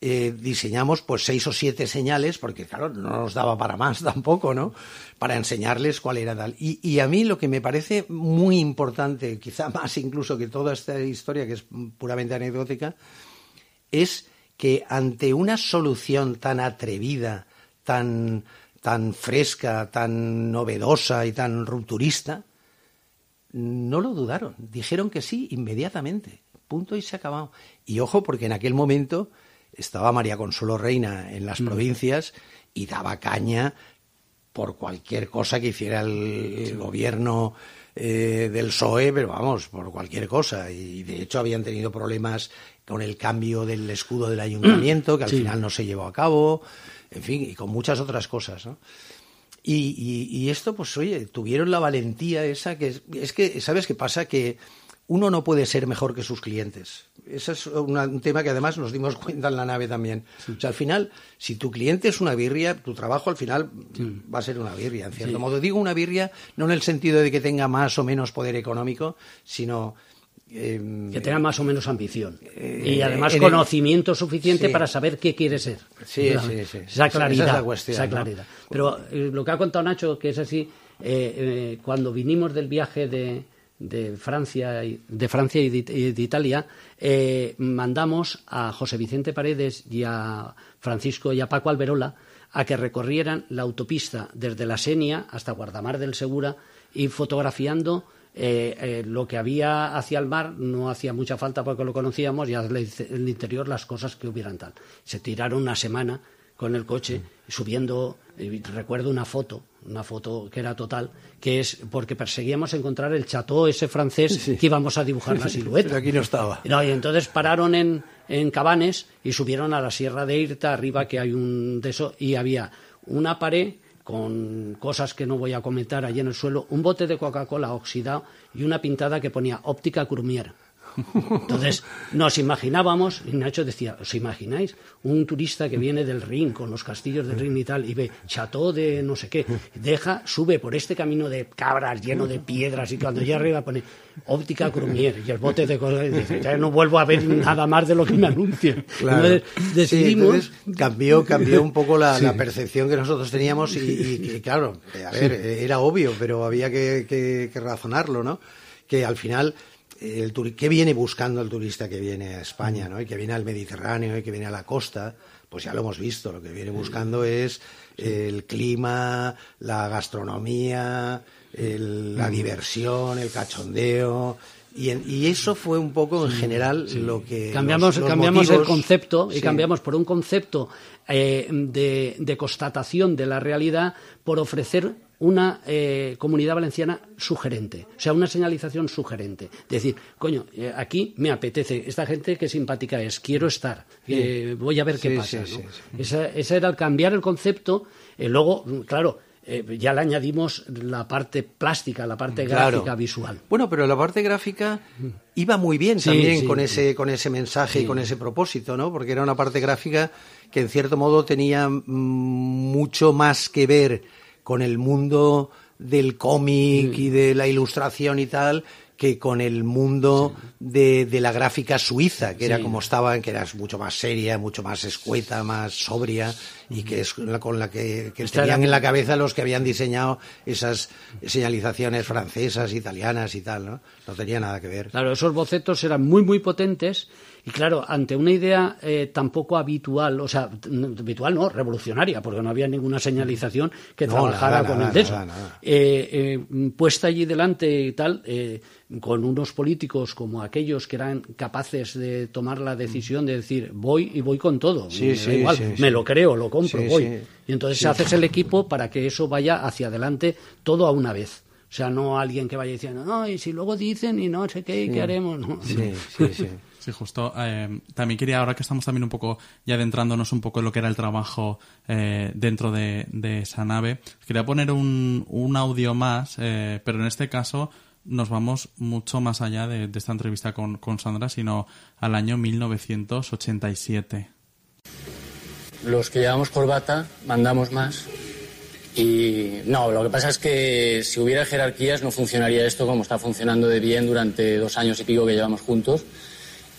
Speaker 3: eh, diseñamos pues seis o siete señales, porque claro, no nos daba para más tampoco, ¿no? Para enseñarles cuál era tal. Y, a mí lo que me parece muy importante, quizá más incluso que toda esta historia que es puramente anecdótica, es que ante una solución tan atrevida, tan, tan fresca, tan novedosa y tan rupturista, no lo dudaron, dijeron que sí inmediatamente, punto y se ha acabado. Y ojo, porque en aquel momento estaba María Consuelo Reina en las mm. provincias y daba caña por cualquier cosa que hiciera el, gobierno eh, del PSOE, pero vamos, por cualquier cosa. Y de hecho habían tenido problemas con el cambio del escudo del ayuntamiento, que al final no se llevó a cabo, en fin, y con muchas otras cosas. ¿no? Y, y, esto, pues oye, tuvieron la valentía esa que es que, ¿sabes qué pasa? Que uno no puede ser mejor que sus clientes. Ese es un tema que además nos dimos cuenta en la nave también. O sea, al final, si tu cliente es una birria, tu trabajo al final va a ser una birria, en cierto modo. Digo una birria no en el sentido de que tenga más o menos poder económico, sino...
Speaker 4: Em, que tenga más o menos ambición. Eh, y además conocimiento suficiente para saber qué quiere ser.
Speaker 3: Sí, sí, sí.
Speaker 4: Esa claridad. Esa, es la cuestión, claridad. Pero eh, lo que ha contado Nacho, que es así, eh, cuando vinimos del viaje de, de Francia, de Francia y de, Italia, eh, mandamos a José Vicente Paredes y a Francisco y a Paco Alberola a que recorrieran la autopista desde la Senia hasta Guardamar del Segura y fotografiando eh, eh, lo que había hacia el mar no hacía mucha falta porque lo conocíamos y en el interior las cosas que hubieran tal. Se tiraron una semana con el coche subiendo, recuerdo una foto una foto que era total, que es porque perseguíamos encontrar el chateau ese francés que íbamos a dibujar la silueta.
Speaker 3: Pero aquí no estaba.
Speaker 4: y entonces pararon en, en Cabanes y subieron a la Sierra de Irta, arriba que hay un de eso, y había una pared con cosas que no voy a comentar allí en el suelo, un bote de Coca-Cola oxidado y una pintada que ponía óptica Crumier. Entonces, nos imaginábamos, y Nacho decía, ¿os imagináis? Un turista que viene del Rin, con los castillos del Rin y tal, y ve Chateau de no sé qué, deja, sube por este camino de cabras lleno de piedras, y cuando llega arriba pone óptica Crumier, y el bote de cosas, y dice, ya no vuelvo a ver nada más de lo que me anuncian. Entonces, decidimos...
Speaker 3: cambió, cambió un poco la, percepción que nosotros teníamos, y, claro, a ver, era obvio, pero había que razonarlo, ¿no? Que al final el ¿qué viene buscando el turista que viene a España, ¿no? y que viene al Mediterráneo y que viene a la costa? Pues ya lo hemos visto, lo que viene buscando es el clima, la gastronomía, la diversión, el cachondeo, y, eso fue un poco en general lo que
Speaker 4: cambiamos cambiamos el concepto y cambiamos por un concepto eh, de, constatación de la realidad por ofrecer una eh, comunidad valenciana sugerente, o sea, una señalización sugerente. Decir, coño, eh, aquí me apetece, esta gente que simpática es, quiero estar, voy a ver qué pasa. Ese era el cambiar el concepto. luego, claro, ya le añadimos la parte plástica, la parte gráfica visual.
Speaker 3: Bueno, pero la parte gráfica iba muy bien también con ese con ese mensaje y con ese propósito, ¿no? Porque era una parte gráfica que en cierto modo tenía mm, mucho más que ver con el mundo del cómic y de la ilustración y tal que con el mundo de, la gráfica suiza, que era como estaba, que era mucho más seria, mucho más escueta, más sobria, y que es con la que, tenían en la cabeza los que habían diseñado esas señalizaciones francesas, italianas y tal, ¿no? No tenía nada que ver.
Speaker 4: Claro, esos bocetos eran muy, muy potentes y claro, ante una idea eh, tampoco habitual, o sea, habitual no, revolucionaria, porque no había ninguna señalización que trabajara con el de eso, eh, eh, puesta allí delante y tal, con unos políticos como aquellos que eran capaces de tomar la decisión de decir voy y voy con todo,
Speaker 3: sí,
Speaker 4: me, igual, me lo creo, lo compro, voy. Y entonces haces el equipo para que eso vaya hacia adelante todo a una vez. O sea, no alguien que vaya diciendo, no, y si luego dicen y no sé qué, ¿qué haremos?
Speaker 3: Sí, sí, sí.
Speaker 2: Sí, justo. Eh, también quería, ahora que estamos también un poco ya adentrándonos un poco en lo que era el trabajo eh, dentro de, esa nave, quería poner un, un audio más, eh, pero en este caso nos vamos mucho más allá de, esta entrevista con, con, Sandra, sino al año 1987.
Speaker 6: Los que llevamos corbata mandamos más. Y no, lo que pasa es que si hubiera jerarquías no funcionaría esto como está funcionando de bien durante dos años y pico que llevamos juntos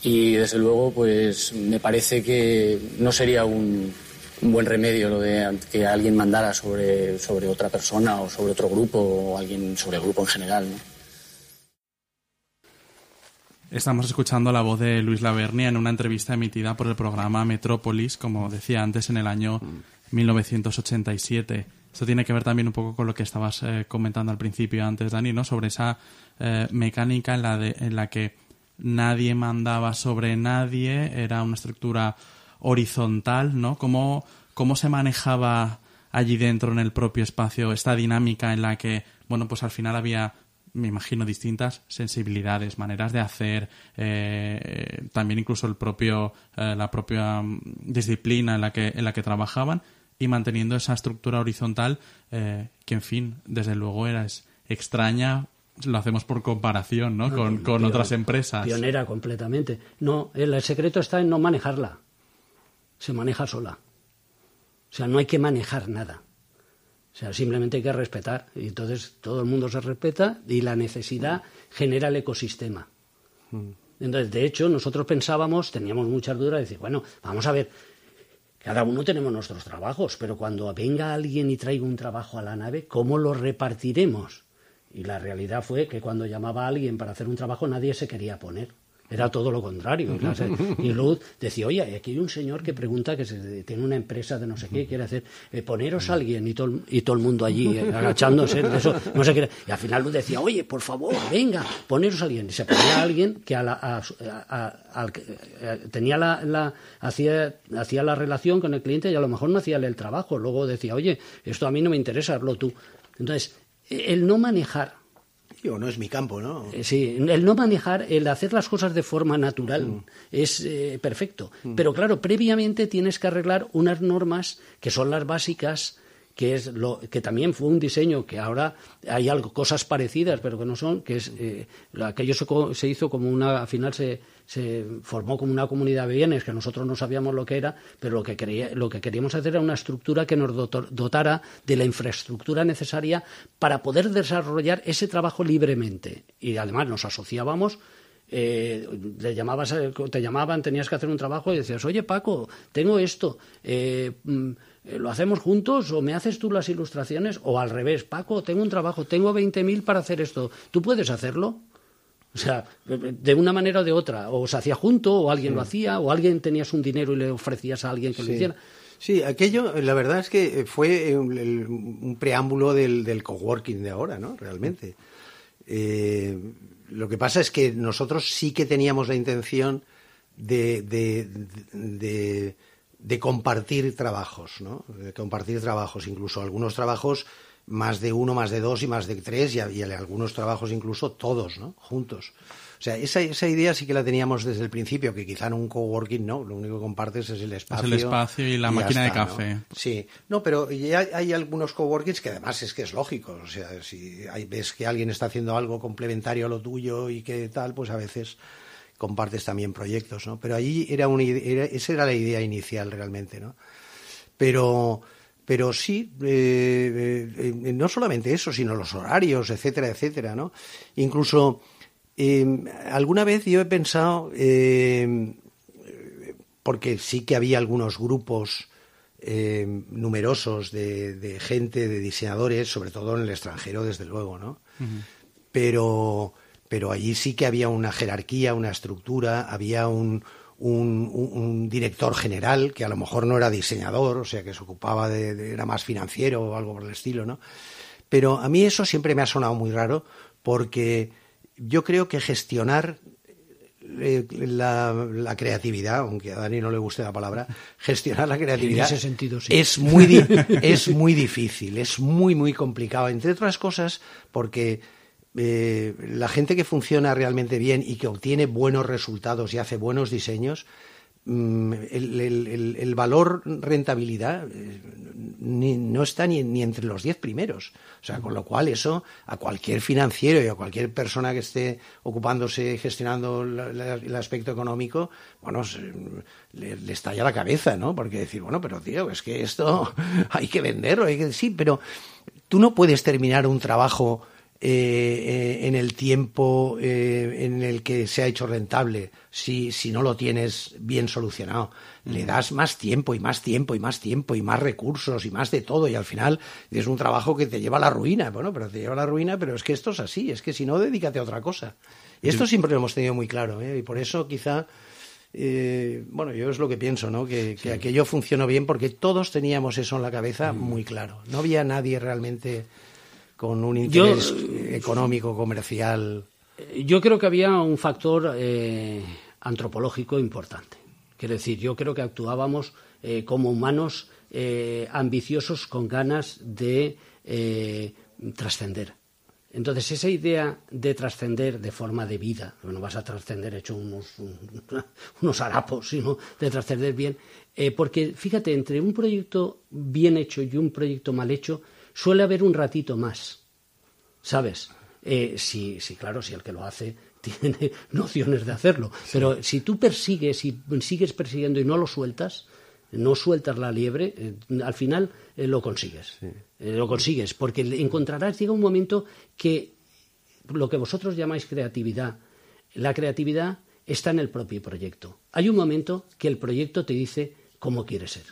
Speaker 6: y desde luego pues me parece que no sería un, buen remedio lo de que alguien mandara sobre, sobre otra persona o sobre otro grupo o alguien sobre el grupo en general.
Speaker 2: Estamos escuchando la voz de Luis Lavernia en una entrevista emitida por el programa Metrópolis, como decía antes, en el año 1987. Esto tiene que ver también un poco con lo que estabas eh, comentando al principio antes, Dani, ¿no? Sobre esa eh, mecánica en la, de, en la que nadie mandaba sobre nadie, era una estructura horizontal, ¿no? ¿Cómo, cómo se manejaba allí dentro en el propio espacio esta dinámica en la que, bueno, pues al final había me imagino distintas sensibilidades, maneras de hacer, eh, también incluso el propio, eh, la propia mm, disciplina en la que en la que trabajaban y manteniendo esa estructura horizontal eh, que en fin desde luego era extraña lo hacemos por comparación, ¿no? con, otras empresas.
Speaker 4: Pionera completamente. No, el secreto está en no manejarla. Se maneja sola. O sea, no hay que manejar nada. O sea, simplemente hay que respetar. Y entonces todo el mundo se respeta y la necesidad genera el ecosistema. Mm. Entonces, de hecho, nosotros pensábamos, teníamos muchas dudas, de decir, bueno, vamos a ver, cada uno tenemos nuestros trabajos, pero cuando venga alguien y traiga un trabajo a la nave, ¿cómo lo repartiremos? Y la realidad fue que cuando llamaba a alguien para hacer un trabajo nadie se quería poner. Era todo lo contrario. Y Luz decía, oye, aquí hay un señor que pregunta que se, tiene una empresa de no sé qué, quiere hacer, eh, poneros a alguien y todo, y todo el mundo allí eh, agachándose, eso, no sé qué. Y al final Luz decía, oye, por favor, venga, poneros a alguien. Y se ponía a alguien que tenía la, hacía, hacía la relación con el cliente y a lo mejor no hacía el trabajo. Luego decía, oye, esto a mí no me interesa, hazlo tú. Entonces, el no manejar.
Speaker 3: o no es mi campo, ¿no?
Speaker 4: Eh, sí, el no manejar, el hacer las cosas de forma natural mm. es eh, perfecto. Mm. Pero claro, previamente tienes que arreglar unas normas que son las básicas que es lo que también fue un diseño que ahora hay algo cosas parecidas pero que no son que es eh, aquello se, se, hizo como una al final se, se, formó como una comunidad de bienes que nosotros no sabíamos lo que era pero lo que quería, lo que queríamos hacer era una estructura que nos dotara de la infraestructura necesaria para poder desarrollar ese trabajo libremente. Y además nos asociábamos eh, le llamabas, eh, te llamaban, tenías que hacer un trabajo y decías, oye Paco, tengo esto, eh, mm, ¿lo hacemos juntos o me haces tú las ilustraciones? O al revés, Paco, tengo un trabajo, tengo 20.000 para hacer esto, ¿tú puedes hacerlo? O sea, de una manera o de otra, o se hacía junto, o alguien lo hacía, o alguien tenías un dinero y le ofrecías a alguien que lo hiciera.
Speaker 3: Sí, aquello, la verdad es que fue un, preámbulo del, del, coworking de ahora, ¿no? Realmente. Eh, lo que pasa es que nosotros sí que teníamos la intención de, de, de, compartir trabajos, ¿no? De compartir trabajos, incluso algunos trabajos más de uno, más de dos y más de tres, y, y algunos trabajos incluso todos, ¿no? Juntos. O sea, esa, esa idea sí que la teníamos desde el principio, que quizá en un coworking no, lo único que compartes es el espacio.
Speaker 2: Es el espacio y la máquina de café.
Speaker 3: Sí, no, pero ya hay algunos coworkings que además es que es lógico. O sea, si hay, ves que alguien está haciendo algo complementario a lo tuyo y que tal, pues a veces compartes también proyectos, ¿no? Pero allí era una esa era la idea inicial realmente, ¿no? Pero pero sí, eh, eh, no solamente eso, sino los horarios, etcétera, etcétera, ¿no? Incluso eh, alguna vez yo he pensado, eh, porque sí que había algunos grupos eh, numerosos de, gente, de diseñadores, sobre todo en el extranjero, desde luego, ¿no? pero, pero allí sí que había una jerarquía, una estructura, había un, un, director general que a lo mejor no era diseñador, o sea, que se ocupaba de, era más financiero o algo por el estilo, ¿no? Pero a mí eso siempre me ha sonado muy raro porque yo creo que gestionar eh, la, creatividad, aunque a Dani no le guste la palabra, gestionar la creatividad
Speaker 4: ese sentido,
Speaker 3: es, muy es muy difícil, es muy, muy complicado, entre otras cosas porque eh, la gente que funciona realmente bien y que obtiene buenos resultados y hace buenos diseños, mm, el, valor rentabilidad eh, no está ni, entre los diez primeros. O sea, con lo cual eso a cualquier financiero y a cualquier persona que esté ocupándose, gestionando el aspecto económico, bueno, le, estalla la cabeza, ¿no? Porque decir, bueno, pero tío, es que esto hay que venderlo, hay que sí, pero tú no puedes terminar un trabajo eh, eh, en el tiempo eh, en el que se ha hecho rentable si, si no lo tienes bien solucionado. Le das más tiempo y más tiempo y más tiempo y más recursos y más de todo y al final es un trabajo que te lleva a la ruina. Bueno, pero te lleva a la ruina, pero es que esto es así, es que si no, dedícate a otra cosa. Y esto siempre lo hemos tenido muy claro y por eso quizá... bueno, yo es lo que pienso, ¿no? Que, que, aquello funcionó bien porque todos teníamos eso en la cabeza muy claro. No había nadie realmente con un interés económico, comercial.
Speaker 4: Yo creo que había un factor eh, antropológico importante. Quiero decir, yo creo que actuábamos eh, como humanos eh, ambiciosos con ganas de trascender. Entonces, esa idea de trascender de forma de vida, no vas a trascender hecho unos, unos harapos, sino de trascender bien, porque fíjate, entre un proyecto bien hecho y un proyecto mal hecho, suele haber un ratito más, ¿sabes? Eh, sí, sí, claro, si el que lo hace tiene nociones de hacerlo. Pero si tú persigues y sigues persiguiendo y no lo sueltas, no sueltas la liebre, eh, al final eh, lo consigues. lo consigues, porque encontrarás, llega un momento que lo que vosotros llamáis creatividad, la creatividad está en el propio proyecto. Hay un momento que el proyecto te dice cómo quiere ser.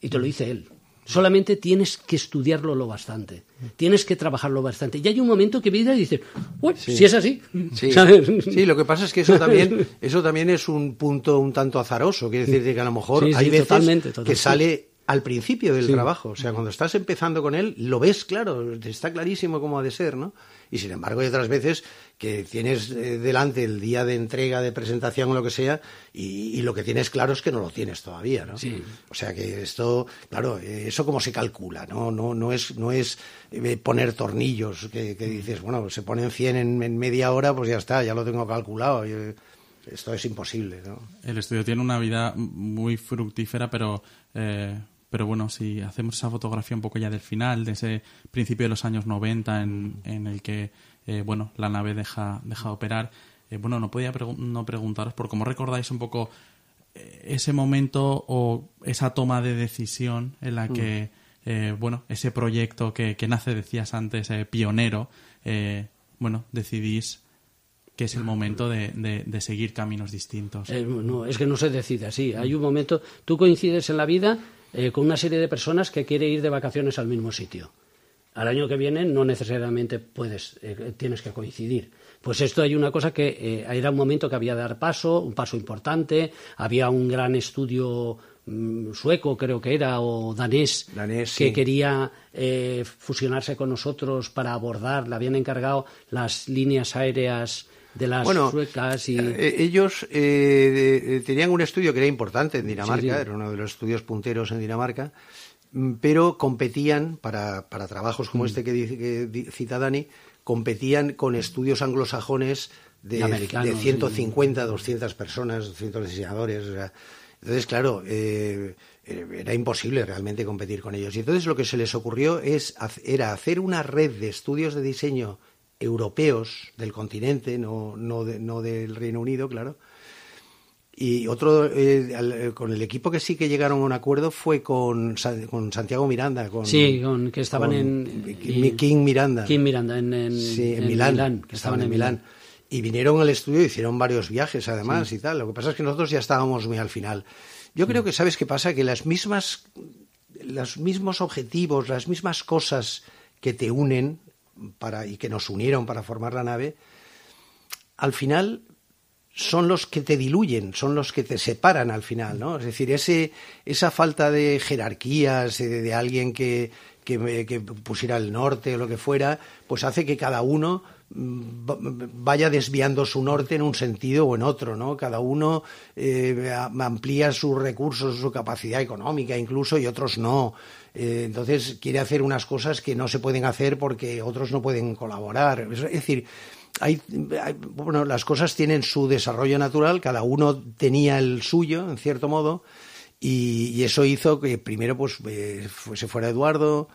Speaker 4: Y te lo dice él. Solamente tienes que estudiarlo lo bastante, tienes que trabajarlo bastante. Y hay un momento que vida y dices, uy, si es así.
Speaker 3: Sí. lo que pasa es que eso también, eso también es un punto un tanto azaroso. Quiere decir que a lo mejor hay veces que sale al principio del trabajo. O sea, cuando estás empezando con él, lo ves claro, está clarísimo cómo ha de ser, ¿no? Y sin embargo, hay otras veces que tienes eh, delante el día de entrega, de presentación o lo que sea, y, lo que tienes claro es que no lo tienes todavía, ¿no?
Speaker 4: Sí.
Speaker 3: O sea que esto, claro, eh, eso como se calcula, ¿no? No, no es, no es eh, poner tornillos que, dices, bueno, se ponen 100 en, media hora, pues ya está, ya lo tengo calculado. esto es imposible, ¿no?
Speaker 2: El estudio tiene una vida muy fructífera, pero pero bueno, si hacemos esa fotografía un poco ya del final, de ese principio de los años 90 en, en el que, eh, bueno, la nave deja, deja de operar, eh, bueno, no podía no preguntaros por cómo recordáis un poco eh, ese momento o esa toma de decisión en la que, mm. bueno, ese proyecto que, que nace, decías antes, pionero, bueno, decidís que es el momento de, de, seguir caminos distintos.
Speaker 4: no, es que no se decide así. Hay un momento, tú coincides en la vida eh, con una serie de personas que quiere ir de vacaciones al mismo sitio. Al año que viene no necesariamente puedes, eh, tienes que coincidir. Pues esto hay una cosa que eh, era un momento que había de dar paso, un paso importante, había un gran estudio mm, sueco creo que era o danés, que quería fusionarse con nosotros para abordar, le habían encargado las líneas aéreas de las suecas y...
Speaker 3: Eh, ellos eh, tenían un estudio que era importante en Dinamarca, era uno de los estudios punteros en Dinamarca, mm, pero competían para, para trabajos como mm. este que, dice, que cita Dani, competían con estudios anglosajones de, de 150, 200 personas, 200 diseñadores. entonces, claro, eh, era imposible realmente competir con ellos. Y entonces lo que se les ocurrió es, era hacer una red de estudios de diseño europeos del continente, no, no, no del Reino Unido, claro. Y otro, eh, eh, con el equipo que sí que llegaron a un acuerdo fue con, con Santiago Miranda. Con,
Speaker 4: sí, con, que estaban en.
Speaker 3: King Miranda.
Speaker 4: King Miranda, en, en,
Speaker 3: Milán, Que estaban en Milán. Y vinieron al estudio, hicieron varios viajes además y tal. Lo que pasa es que nosotros ya estábamos muy al final. Yo creo que, ¿sabes qué pasa? Que las mismas, los mismos objetivos, las mismas cosas que te unen y que nos unieron para formar la nave, al final son los que te diluyen, son los que te separan al final, ¿no? Es decir, ese, esa falta de jerarquías, de, alguien que, que, pusiera el norte o lo que fuera, pues hace que cada uno mm, vaya desviando su norte en un sentido o en otro, ¿no? Cada uno eh, amplía sus recursos, su capacidad económica incluso, y otros no. Eh, entonces quiere hacer unas cosas que no se pueden hacer porque otros no pueden colaborar. Es decir, hay, bueno, las cosas tienen su desarrollo natural, cada uno tenía el suyo, en cierto modo, y, eso hizo que primero pues eh, se fuera Eduardo,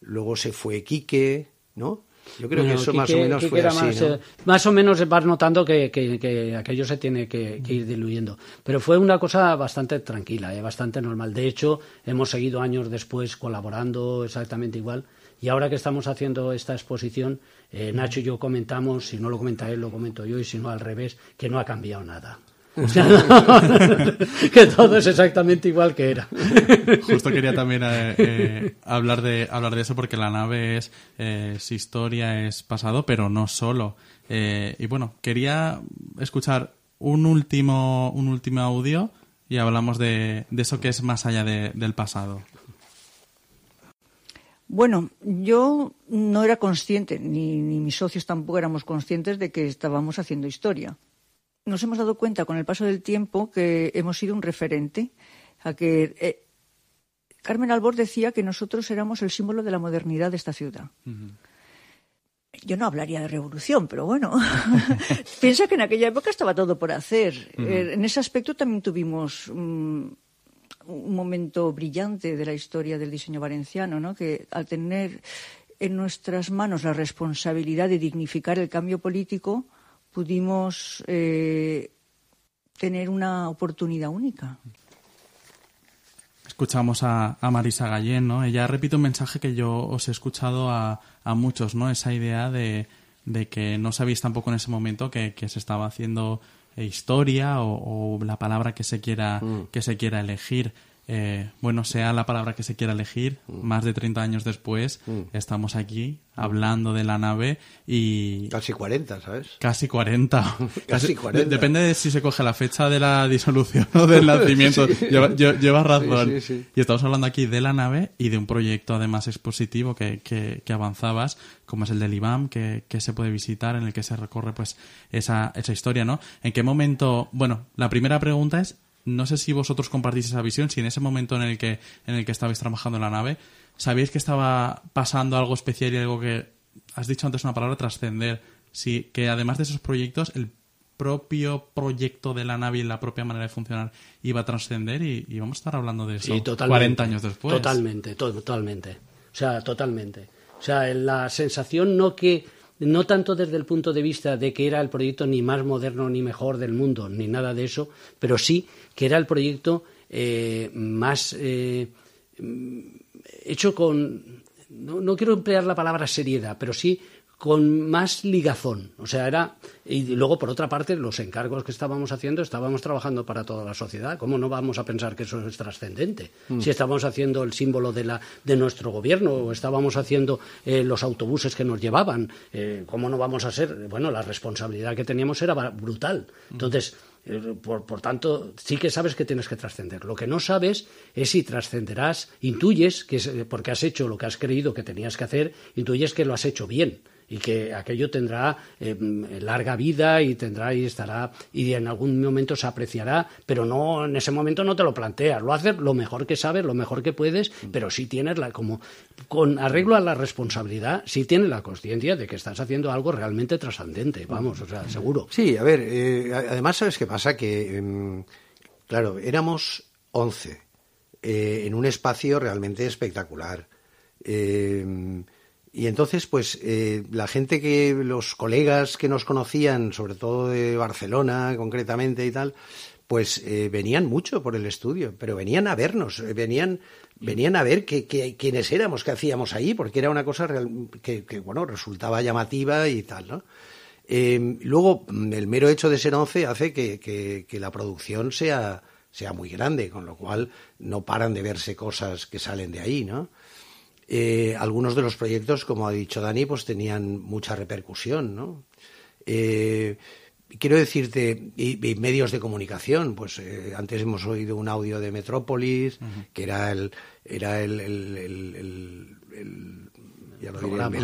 Speaker 3: luego se fue Quique, ¿no? Yo creo que eso más o menos fue así.
Speaker 4: Más, eh, más, o menos vas notando que, que, aquello se tiene que, ir diluyendo. Pero fue una cosa bastante tranquila, eh, bastante normal. De hecho, hemos seguido años después colaborando exactamente igual. Y ahora que estamos haciendo esta exposición, eh, Nacho y yo comentamos, si no lo comenta él, lo comento yo, y si no al revés, que no ha cambiado nada. que todo es exactamente igual que era.
Speaker 2: Justo quería también eh, eh, hablar, de, hablar de eso porque la nave es, eh, historia, es pasado, pero no solo. y bueno, quería escuchar un último, un último audio y hablamos de, eso que es más allá del pasado.
Speaker 7: Bueno, yo no era consciente, ni, ni mis socios tampoco éramos conscientes de que estábamos haciendo historia nos hemos dado cuenta con el paso del tiempo que hemos sido un referente, a que eh, Carmen Albor decía que nosotros éramos el símbolo de la modernidad de esta ciudad. Yo no hablaría de revolución, pero bueno, piensa que en aquella época estaba todo por hacer. Eh, en ese aspecto también tuvimos mm, un momento brillante de la historia del diseño valenciano, ¿no? que al tener en nuestras manos la responsabilidad de dignificar el cambio político, pudimos eh, tener una oportunidad única.
Speaker 2: Escuchamos a, Marisa Gallén, ¿no? Ella repite un mensaje que yo os he escuchado a, muchos, ¿no? Esa idea de, que no sabéis tampoco en ese momento que, se estaba haciendo historia o, la palabra que se quiera, mm. que se quiera elegir. Eh, bueno, sea la palabra que se quiera elegir, mm. más de 30 años después, mm. estamos aquí hablando de la nave y...
Speaker 3: Casi 40, ¿sabes?
Speaker 2: Casi 40. Casi 40. Depende de si se coge la fecha de la disolución o del nacimiento. Llevas razón. y estamos hablando aquí de la nave y de un proyecto además expositivo que, que, avanzabas, como es el del IBAM, que, que, se puede visitar, en el que se recorre pues esa, esa historia, ¿no? ¿En qué momento...? Bueno, la primera pregunta es no sé si vosotros compartís esa visión, si en ese momento en el que, en el que estabais trabajando en la nave, sabíais que estaba pasando algo especial y algo que has dicho antes una palabra trascender. Sí, que además de esos proyectos, el propio proyecto de la nave y la propia manera de funcionar iba a trascender y, y, vamos a estar hablando de eso
Speaker 4: sí,
Speaker 2: 40 años después.
Speaker 4: Totalmente, totalmente. O sea, totalmente. O sea, la sensación no que no tanto desde el punto de vista de que era el proyecto ni más moderno ni mejor del mundo, ni nada de eso, pero sí que era el proyecto eh, más eh, hecho con no, no, quiero emplear la palabra seriedad, pero sí con más ligazón. O sea, era. Y luego, por otra parte, los encargos que estábamos haciendo, estábamos trabajando para toda la sociedad. ¿Cómo no vamos a pensar que eso es trascendente? Mm. Si estábamos haciendo el símbolo de, la, de nuestro gobierno o estábamos haciendo eh, los autobuses que nos llevaban, eh, ¿cómo no vamos a ser? Bueno, la responsabilidad que teníamos era brutal. Entonces. Por, por, tanto, sí que sabes que tienes que trascender. Lo que no sabes es si trascenderás, intuyes, que porque has hecho lo que has creído que tenías que hacer, intuyes que lo has hecho bien y que aquello tendrá eh, larga vida y tendrá y estará y en algún momento se apreciará, pero no en ese momento no te lo planteas, lo haces lo mejor que sabes, lo mejor que puedes, pero sí tienes la como con arreglo a la responsabilidad, sí tienes la conciencia de que estás haciendo algo realmente trascendente, vamos, o sea, seguro.
Speaker 3: Sí, a ver, eh, además sabes qué pasa que em, claro, éramos 11 eh, en un espacio realmente espectacular. Eh, y entonces, pues, eh, la gente que, los colegas que nos conocían, sobre todo de Barcelona concretamente y tal, pues eh, venían mucho por el estudio, pero venían a vernos, eh, venían, venían a ver qué, quiénes éramos, qué hacíamos ahí, porque era una cosa que, bueno, resultaba llamativa y tal, ¿no? luego, el mero hecho de ser once hace que, la producción sea, sea muy grande, con lo cual no paran de verse cosas que salen de ahí, ¿no? Eh, algunos de los proyectos, como ha dicho Dani, pues tenían mucha repercusión, ¿no? Eh, quiero decirte, y, medios de comunicación, pues eh, antes hemos oído un audio de Metrópolis, que era el, era el, el,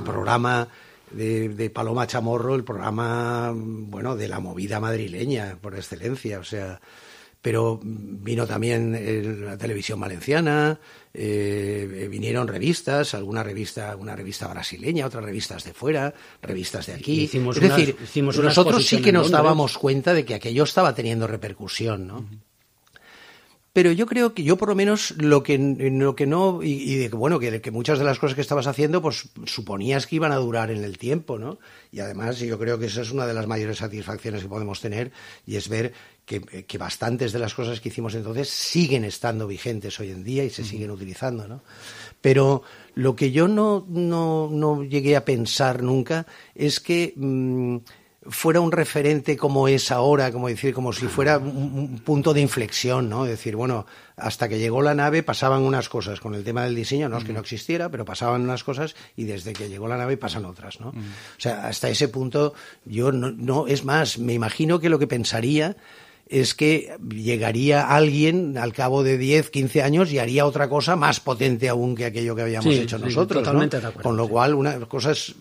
Speaker 3: programa, de, de, Paloma Chamorro, el programa, bueno, de la movida madrileña, por excelencia, o sea, pero vino también la televisión valenciana, eh, vinieron revistas, alguna revista, una revista brasileña, otras revistas de fuera, revistas de aquí. es decir, nosotros sí que nos dábamos cuenta de que aquello estaba teniendo repercusión, ¿no? Pero yo creo que yo por lo menos lo que, lo que no, y, de que bueno, que, que, muchas de las cosas que estabas haciendo, pues suponías que iban a durar en el tiempo, ¿no? Y además yo creo que esa es una de las mayores satisfacciones que podemos tener, y es ver que, que bastantes de las cosas que hicimos entonces siguen estando vigentes hoy en día y se siguen utilizando, ¿no? Pero lo que yo no, no, no llegué a pensar nunca es que mm, fuera un referente como es ahora, como decir, como si fuera un, punto de inflexión, ¿no? Decir, bueno, hasta que llegó la nave pasaban unas cosas con el tema del diseño, no es que no existiera, pero pasaban unas cosas y desde que llegó la nave pasan otras, ¿no? O sea, hasta ese punto yo no, no, es más, me imagino que lo que pensaría es que llegaría alguien al cabo de 10, 15 años y haría otra cosa más potente aún que aquello que habíamos hecho nosotros. Con lo cual, unas cosas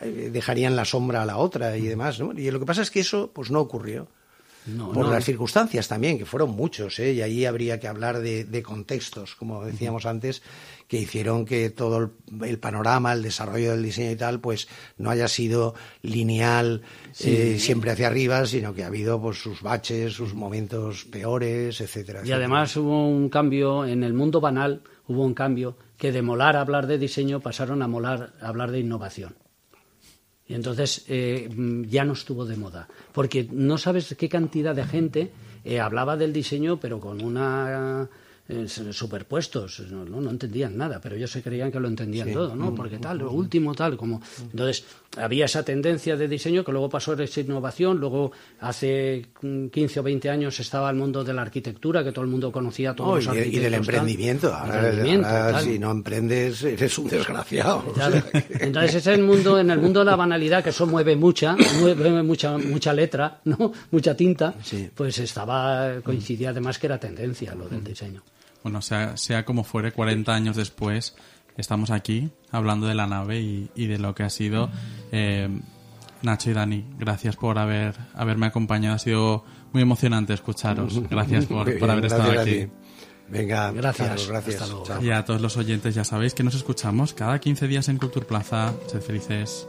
Speaker 3: eh, dejarían la sombra a la otra y demás. ¿no? Y lo que pasa es que eso pues no ocurrió. Por las circunstancias también, que fueron muchos, ¿eh? y ahí habría que hablar de, contextos, como decíamos antes, que hicieron que todo el, panorama, el desarrollo del diseño y tal, pues no haya sido lineal eh, siempre hacia arriba, sino que ha habido pues sus baches, sus momentos peores, etcétera.
Speaker 4: Y además hubo un cambio en el mundo banal, hubo un cambio que de molar a hablar de diseño pasaron a molar a hablar de innovación. Y entonces eh, ya no estuvo de moda, porque no sabes qué cantidad de gente eh, hablaba del diseño, pero con una eh, superpuestos, no, no, entendían nada, pero ellos se creían que lo entendían todo, ¿no? Mm, Porque tal, lo último, tal, como... Entonces, había esa tendencia de diseño que luego pasó a esa innovación, luego hace 15 o 20 años estaba el mundo de la arquitectura, que todo el mundo conocía todos
Speaker 3: los y, y del emprendimiento, ahora, si no emprendes eres un desgraciado.
Speaker 4: Entonces, ese es el mundo, en el mundo de la banalidad, que eso mueve mucha, mueve mucha, mucha letra, ¿no? Mucha tinta, pues estaba, coincidía además que era tendencia lo del diseño
Speaker 2: bueno, sea, sea como fuere, 40 años después, estamos aquí hablando de la nave y, de lo que ha sido. Eh, Nacho y Dani, gracias por haber haberme acompañado. Ha sido muy emocionante escucharos. Gracias por, por haber estado aquí.
Speaker 3: Venga, gracias. gracias.
Speaker 2: Y a todos los oyentes ya sabéis que nos escuchamos cada 15 días en Cultura Plaza. Sed felices.